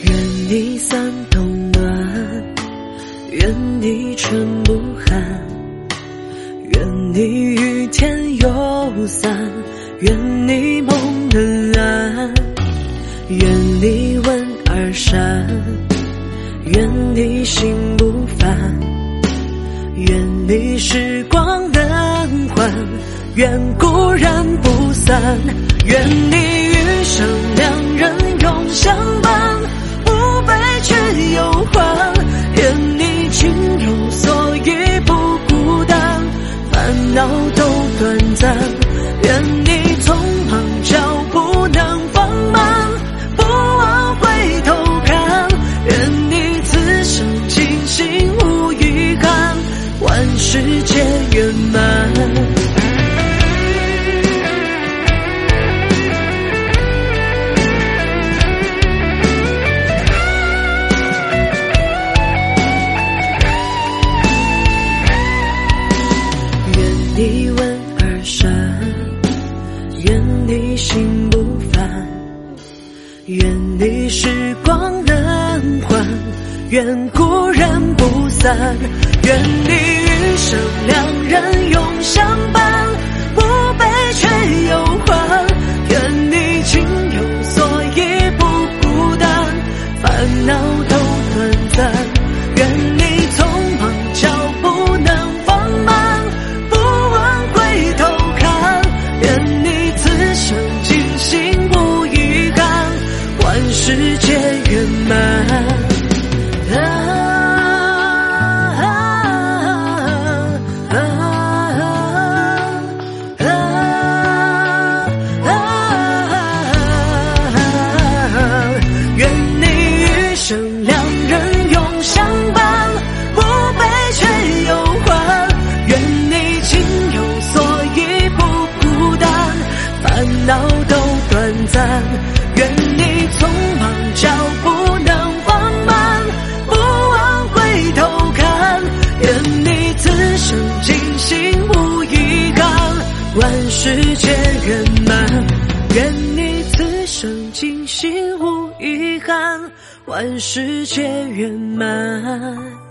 愿你三冬暖，愿你春不寒，愿你雨天有伞，愿你梦能安，愿你温而善，愿你心不烦，愿你时光能缓，愿故人不散，愿你余生两人永相伴。不悲却有欢，愿你情有所依不孤单，烦恼都世界圆满。愿你温而善，愿你心不烦，愿你时光能还，愿故人不散，愿你余生两人永相伴，愿你匆忙脚步能放慢，不忘回头看。愿你此生尽心无遗憾，万事皆圆满。愿你此生尽心无遗憾，万事皆圆满。